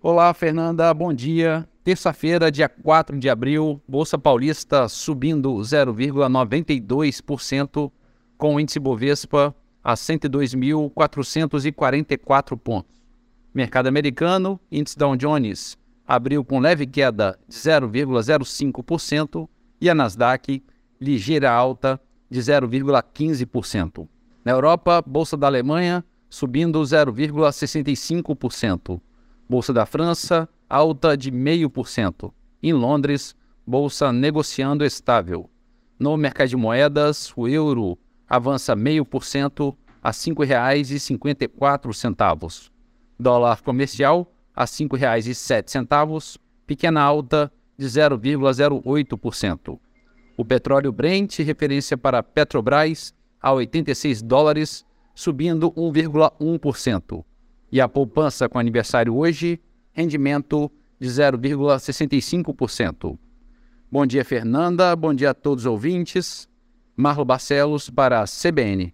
Olá, Fernanda, bom dia. Terça-feira, dia 4 de abril, Bolsa Paulista subindo 0,92%, com o índice Bovespa a 102.444 pontos. Mercado americano, índice Dow Jones abriu com leve queda de 0,05% e a Nasdaq ligeira alta de 0,15%. Na Europa, Bolsa da Alemanha subindo 0,65%. Bolsa da França, alta de 0,5%. Em Londres, bolsa negociando estável. No mercado de moedas, o euro avança 0,5% a R$ 5,54. Dólar comercial a R$ 5,07, pequena alta de 0,08%. O petróleo Brent, referência para Petrobras, a 86 dólares, subindo 1,1% e a poupança com aniversário hoje, rendimento de 0,65%. Bom dia, Fernanda. Bom dia a todos os ouvintes. Marlo Barcelos para a CBN.